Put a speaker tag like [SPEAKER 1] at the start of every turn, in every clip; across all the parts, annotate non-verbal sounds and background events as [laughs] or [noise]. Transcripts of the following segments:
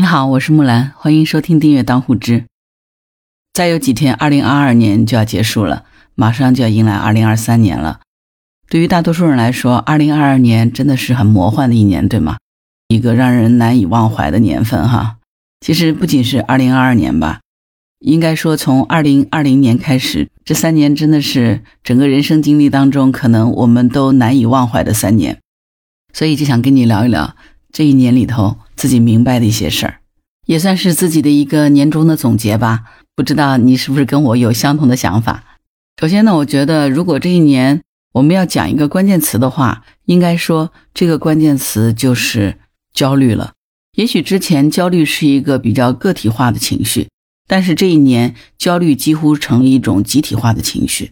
[SPEAKER 1] 你好，我是木兰，欢迎收听订阅当户知。再有几天，二零二二年就要结束了，马上就要迎来二零二三年了。对于大多数人来说，二零二二年真的是很魔幻的一年，对吗？一个让人难以忘怀的年份，哈。其实不仅是二零二二年吧，应该说从二零二零年开始，这三年真的是整个人生经历当中可能我们都难以忘怀的三年。所以就想跟你聊一聊这一年里头。自己明白的一些事儿，也算是自己的一个年终的总结吧。不知道你是不是跟我有相同的想法？首先呢，我觉得如果这一年我们要讲一个关键词的话，应该说这个关键词就是焦虑了。也许之前焦虑是一个比较个体化的情绪，但是这一年焦虑几乎成了一种集体化的情绪。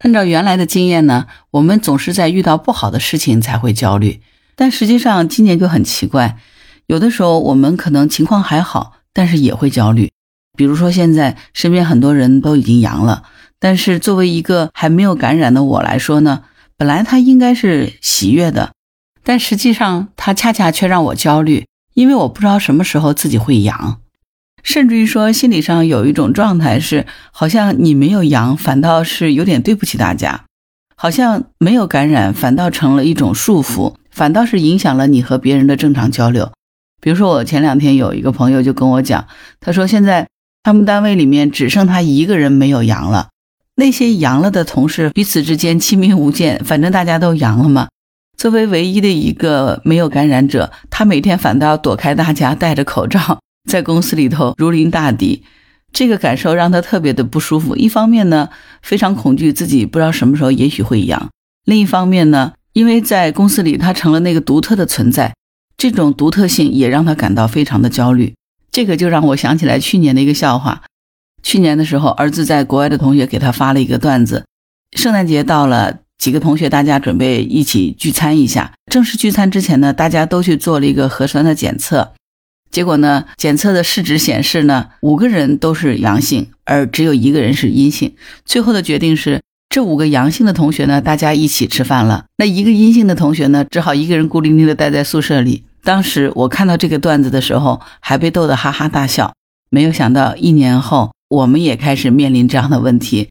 [SPEAKER 1] 按照原来的经验呢，我们总是在遇到不好的事情才会焦虑，但实际上今年就很奇怪。有的时候我们可能情况还好，但是也会焦虑。比如说现在身边很多人都已经阳了，但是作为一个还没有感染的我来说呢，本来他应该是喜悦的，但实际上他恰恰却让我焦虑，因为我不知道什么时候自己会阳，甚至于说心理上有一种状态是，好像你没有阳，反倒是有点对不起大家，好像没有感染反倒成了一种束缚，反倒是影响了你和别人的正常交流。比如说，我前两天有一个朋友就跟我讲，他说现在他们单位里面只剩他一个人没有阳了，那些阳了的同事彼此之间亲密无间，反正大家都阳了嘛。作为唯一的一个没有感染者，他每天反倒要躲开大家，戴着口罩 [laughs] 在公司里头如临大敌，这个感受让他特别的不舒服。一方面呢，非常恐惧自己不知道什么时候也许会阳；另一方面呢，因为在公司里他成了那个独特的存在。这种独特性也让他感到非常的焦虑，这个就让我想起来去年的一个笑话。去年的时候，儿子在国外的同学给他发了一个段子：圣诞节到了，几个同学大家准备一起聚餐一下。正式聚餐之前呢，大家都去做了一个核酸的检测，结果呢，检测的试纸显示呢，五个人都是阳性，而只有一个人是阴性。最后的决定是。这五个阳性的同学呢，大家一起吃饭了。那一个阴性的同学呢，只好一个人孤零零的待在宿舍里。当时我看到这个段子的时候，还被逗得哈哈大笑。没有想到一年后，我们也开始面临这样的问题。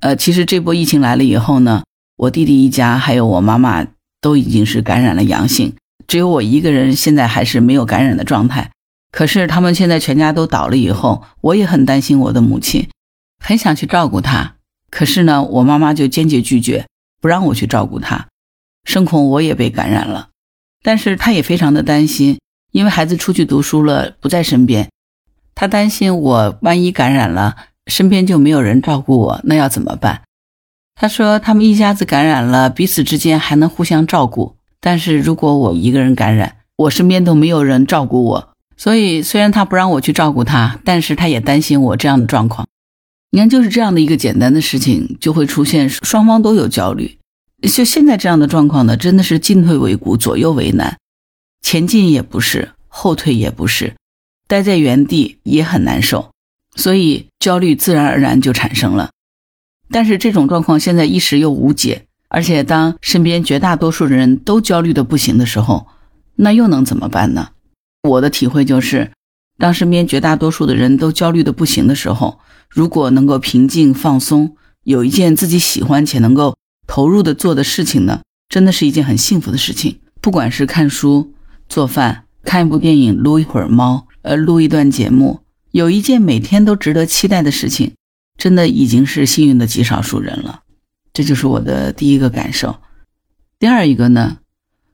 [SPEAKER 1] 呃，其实这波疫情来了以后呢，我弟弟一家还有我妈妈都已经是感染了阳性，只有我一个人现在还是没有感染的状态。可是他们现在全家都倒了以后，我也很担心我的母亲，很想去照顾她。可是呢，我妈妈就坚决拒绝，不让我去照顾她，生恐我也被感染了。但是她也非常的担心，因为孩子出去读书了，不在身边，她担心我万一感染了，身边就没有人照顾我，那要怎么办？她说他们一家子感染了，彼此之间还能互相照顾，但是如果我一个人感染，我身边都没有人照顾我，所以虽然她不让我去照顾她，但是她也担心我这样的状况。你看，就是这样的一个简单的事情，就会出现双方都有焦虑。就现在这样的状况呢，真的是进退维谷，左右为难，前进也不是，后退也不是，待在原地也很难受，所以焦虑自然而然就产生了。但是这种状况现在一时又无解，而且当身边绝大多数人都焦虑的不行的时候，那又能怎么办呢？我的体会就是，当身边绝大多数的人都焦虑的不行的时候。如果能够平静放松，有一件自己喜欢且能够投入的做的事情呢，真的是一件很幸福的事情。不管是看书、做饭、看一部电影、撸一会儿猫，呃，录一段节目，有一件每天都值得期待的事情，真的已经是幸运的极少数人了。这就是我的第一个感受。第二一个呢，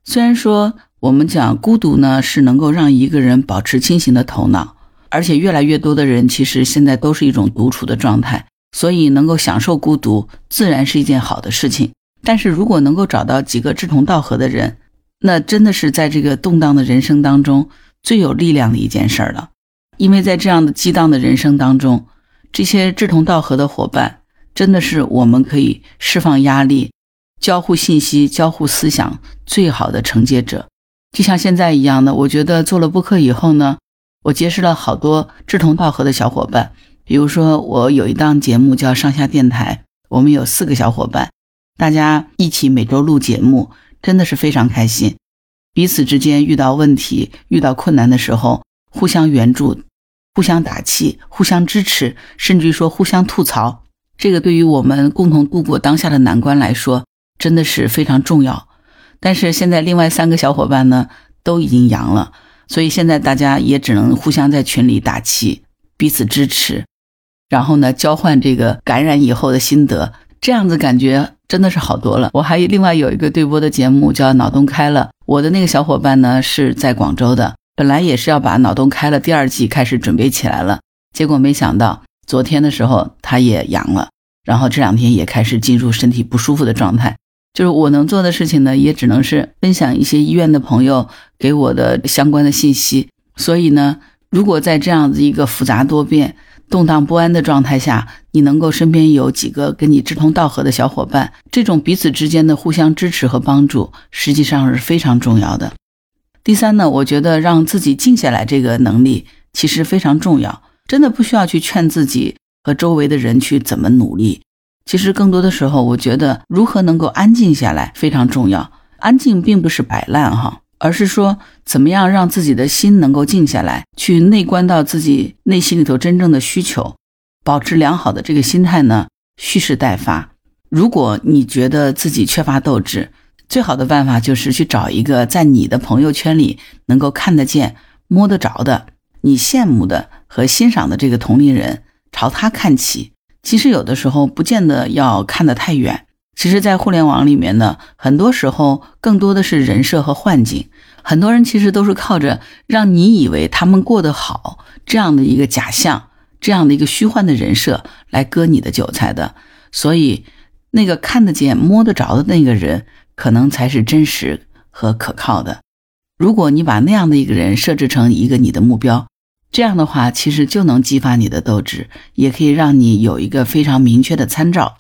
[SPEAKER 1] 虽然说我们讲孤独呢，是能够让一个人保持清醒的头脑。而且越来越多的人其实现在都是一种独处的状态，所以能够享受孤独，自然是一件好的事情。但是如果能够找到几个志同道合的人，那真的是在这个动荡的人生当中最有力量的一件事儿了。因为在这样的激荡的人生当中，这些志同道合的伙伴，真的是我们可以释放压力、交互信息、交互思想最好的承接者。就像现在一样的，我觉得做了播客以后呢。我结识了好多志同道合的小伙伴，比如说我有一档节目叫上下电台，我们有四个小伙伴，大家一起每周录节目，真的是非常开心。彼此之间遇到问题、遇到困难的时候，互相援助、互相打气、互相支持，甚至于说互相吐槽。这个对于我们共同度过当下的难关来说，真的是非常重要。但是现在另外三个小伙伴呢都已经阳了，所以现在大家也只能互相在群里打气，彼此支持，然后呢交换这个感染以后的心得，这样子感觉真的是好多了。我还另外有一个对播的节目叫《脑洞开了》，我的那个小伙伴呢是在广州的，本来也是要把《脑洞开了》第二季开始准备起来了，结果没想到。昨天的时候，他也阳了，然后这两天也开始进入身体不舒服的状态。就是我能做的事情呢，也只能是分享一些医院的朋友给我的相关的信息。所以呢，如果在这样子一个复杂多变、动荡不安的状态下，你能够身边有几个跟你志同道合的小伙伴，这种彼此之间的互相支持和帮助，实际上是非常重要的。第三呢，我觉得让自己静下来这个能力其实非常重要。真的不需要去劝自己和周围的人去怎么努力。其实更多的时候，我觉得如何能够安静下来非常重要。安静并不是摆烂哈，而是说怎么样让自己的心能够静下来，去内观到自己内心里头真正的需求，保持良好的这个心态呢，蓄势待发。如果你觉得自己缺乏斗志，最好的办法就是去找一个在你的朋友圈里能够看得见、摸得着的。你羡慕的和欣赏的这个同龄人，朝他看齐。其实有的时候不见得要看得太远。其实，在互联网里面呢，很多时候更多的是人设和幻境。很多人其实都是靠着让你以为他们过得好这样的一个假象，这样的一个虚幻的人设来割你的韭菜的。所以，那个看得见、摸得着的那个人，可能才是真实和可靠的。如果你把那样的一个人设置成一个你的目标，这样的话，其实就能激发你的斗志，也可以让你有一个非常明确的参照，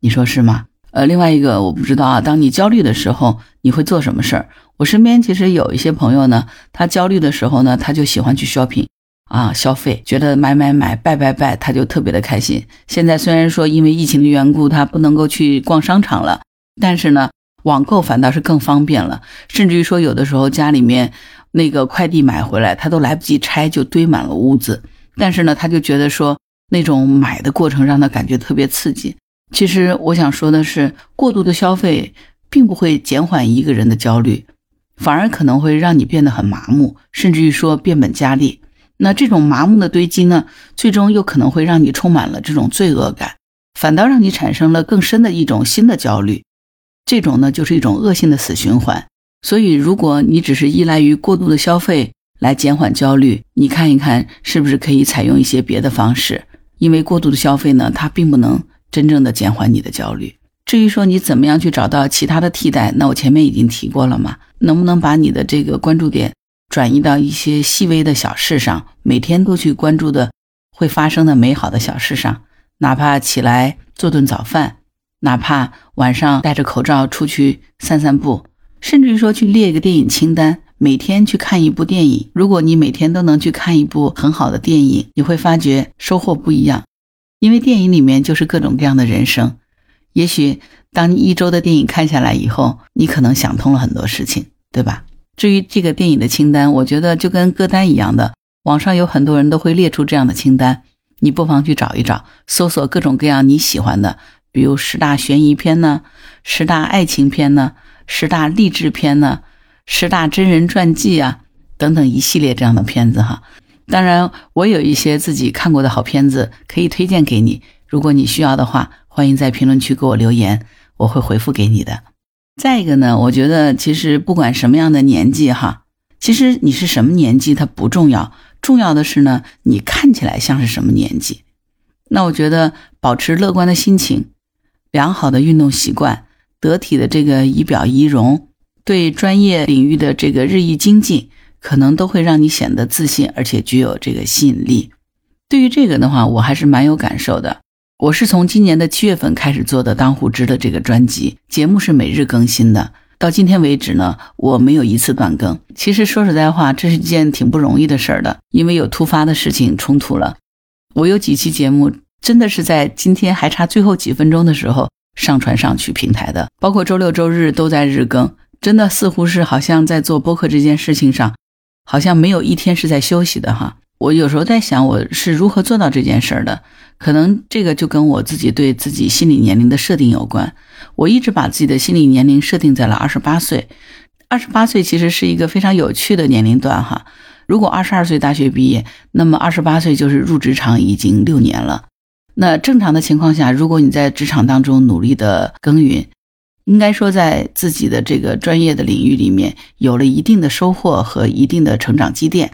[SPEAKER 1] 你说是吗？呃，另外一个我不知道啊，当你焦虑的时候，你会做什么事儿？我身边其实有一些朋友呢，他焦虑的时候呢，他就喜欢去 shopping 啊，消费，觉得买买买，拜拜拜，他就特别的开心。现在虽然说因为疫情的缘故，他不能够去逛商场了，但是呢。网购反倒是更方便了，甚至于说有的时候家里面那个快递买回来，他都来不及拆就堆满了屋子。但是呢，他就觉得说那种买的过程让他感觉特别刺激。其实我想说的是，过度的消费并不会减缓一个人的焦虑，反而可能会让你变得很麻木，甚至于说变本加厉。那这种麻木的堆积呢，最终又可能会让你充满了这种罪恶感，反倒让你产生了更深的一种新的焦虑。这种呢，就是一种恶性的死循环。所以，如果你只是依赖于过度的消费来减缓焦虑，你看一看是不是可以采用一些别的方式？因为过度的消费呢，它并不能真正的减缓你的焦虑。至于说你怎么样去找到其他的替代，那我前面已经提过了嘛。能不能把你的这个关注点转移到一些细微的小事上，每天都去关注的会发生的美好的小事上，哪怕起来做顿早饭。哪怕晚上戴着口罩出去散散步，甚至于说去列一个电影清单，每天去看一部电影。如果你每天都能去看一部很好的电影，你会发觉收获不一样。因为电影里面就是各种各样的人生。也许当你一周的电影看下来以后，你可能想通了很多事情，对吧？至于这个电影的清单，我觉得就跟歌单一样的，网上有很多人都会列出这样的清单，你不妨去找一找，搜索各种各样你喜欢的。比如十大悬疑片呢，十大爱情片呢，十大励志片呢，十大真人传记啊，等等一系列这样的片子哈。当然，我有一些自己看过的好片子可以推荐给你。如果你需要的话，欢迎在评论区给我留言，我会回复给你的。再一个呢，我觉得其实不管什么样的年纪哈，其实你是什么年纪它不重要，重要的是呢，你看起来像是什么年纪。那我觉得保持乐观的心情。良好的运动习惯，得体的这个仪表仪容，对专业领域的这个日益精进，可能都会让你显得自信，而且具有这个吸引力。对于这个的话，我还是蛮有感受的。我是从今年的七月份开始做的《当户知》的这个专辑，节目是每日更新的。到今天为止呢，我没有一次断更。其实说实在话，这是一件挺不容易的事儿的，因为有突发的事情冲突了。我有几期节目。真的是在今天还差最后几分钟的时候上传上去平台的，包括周六周日都在日更，真的似乎是好像在做播客这件事情上，好像没有一天是在休息的哈。我有时候在想，我是如何做到这件事儿的？可能这个就跟我自己对自己心理年龄的设定有关。我一直把自己的心理年龄设定在了二十八岁。二十八岁其实是一个非常有趣的年龄段哈。如果二十二岁大学毕业，那么二十八岁就是入职场已经六年了。那正常的情况下，如果你在职场当中努力的耕耘，应该说在自己的这个专业的领域里面有了一定的收获和一定的成长积淀。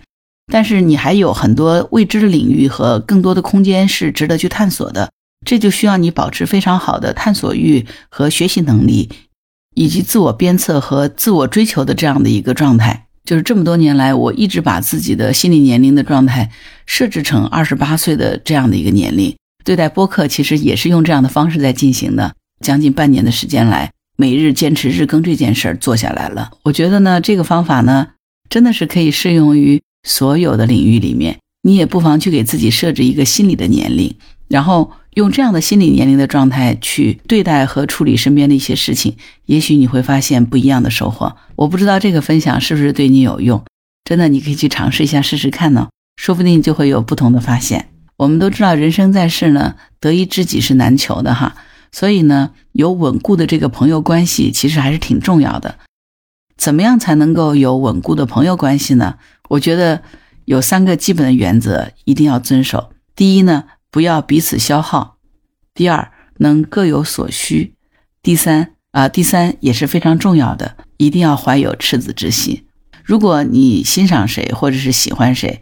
[SPEAKER 1] 但是你还有很多未知的领域和更多的空间是值得去探索的，这就需要你保持非常好的探索欲和学习能力，以及自我鞭策和自我追求的这样的一个状态。就是这么多年来，我一直把自己的心理年龄的状态设置成二十八岁的这样的一个年龄。对待播客，其实也是用这样的方式在进行的。将近半年的时间来，每日坚持日更这件事儿做下来了。我觉得呢，这个方法呢，真的是可以适用于。所有的领域里面，你也不妨去给自己设置一个心理的年龄，然后用这样的心理年龄的状态去对待和处理身边的一些事情，也许你会发现不一样的收获。我不知道这个分享是不是对你有用，真的你可以去尝试一下试试看呢，说不定就会有不同的发现。我们都知道，人生在世呢，得一知己是难求的哈，所以呢，有稳固的这个朋友关系其实还是挺重要的。怎么样才能够有稳固的朋友关系呢？我觉得有三个基本的原则一定要遵守。第一呢，不要彼此消耗；第二，能各有所需；第三啊，第三也是非常重要的，一定要怀有赤子之心。如果你欣赏谁或者是喜欢谁，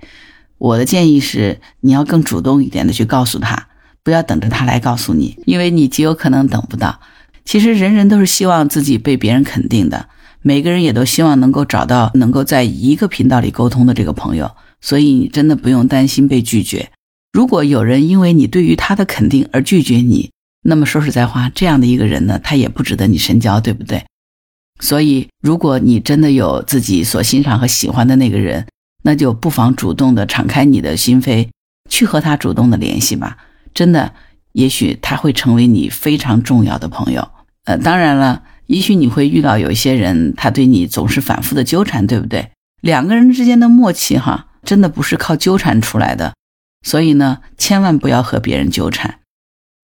[SPEAKER 1] 我的建议是你要更主动一点的去告诉他，不要等着他来告诉你，因为你极有可能等不到。其实人人都是希望自己被别人肯定的。每个人也都希望能够找到能够在一个频道里沟通的这个朋友，所以你真的不用担心被拒绝。如果有人因为你对于他的肯定而拒绝你，那么说实在话，这样的一个人呢，他也不值得你深交，对不对？所以，如果你真的有自己所欣赏和喜欢的那个人，那就不妨主动的敞开你的心扉，去和他主动的联系吧。真的，也许他会成为你非常重要的朋友。呃，当然了。也许你会遇到有一些人，他对你总是反复的纠缠，对不对？两个人之间的默契，哈，真的不是靠纠缠出来的。所以呢，千万不要和别人纠缠，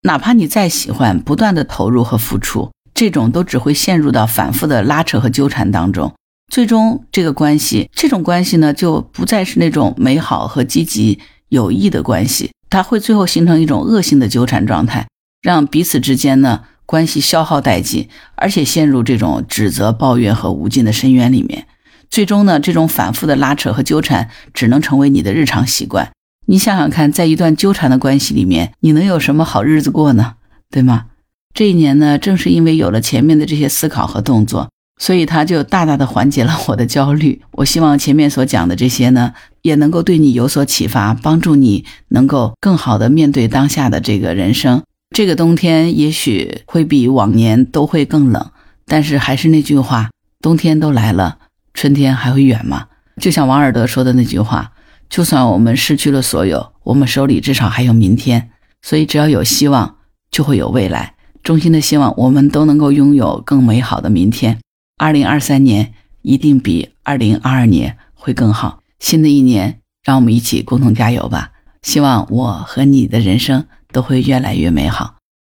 [SPEAKER 1] 哪怕你再喜欢，不断的投入和付出，这种都只会陷入到反复的拉扯和纠缠当中。最终，这个关系，这种关系呢，就不再是那种美好和积极有益的关系，它会最后形成一种恶性的纠缠状态，让彼此之间呢。关系消耗殆尽，而且陷入这种指责、抱怨和无尽的深渊里面。最终呢，这种反复的拉扯和纠缠只能成为你的日常习惯。你想想看，在一段纠缠的关系里面，你能有什么好日子过呢？对吗？这一年呢，正是因为有了前面的这些思考和动作，所以它就大大的缓解了我的焦虑。[laughs] 我希望前面所讲的这些呢，也能够对你有所启发，帮助你能够更好的面对当下的这个人生。这个冬天也许会比往年都会更冷，但是还是那句话，冬天都来了，春天还会远吗？就像王尔德说的那句话，就算我们失去了所有，我们手里至少还有明天。所以只要有希望，就会有未来。衷心的希望我们都能够拥有更美好的明天。二零二三年一定比二零二二年会更好。新的一年，让我们一起共同加油吧！希望我和你的人生。都会越来越美好。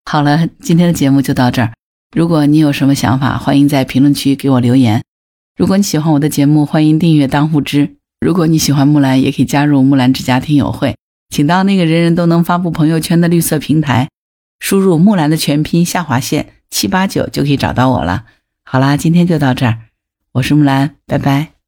[SPEAKER 1] 好了，今天的节目就到这儿。如果你有什么想法，欢迎在评论区给我留言。如果你喜欢我的节目，欢迎订阅当户知。如果你喜欢木兰，也可以加入木兰之家听友会，请到那个人人都能发布朋友圈的绿色平台，输入木兰的全拼下划线七八九就可以找到我了。好啦，今天就到这儿，我是木兰，拜拜。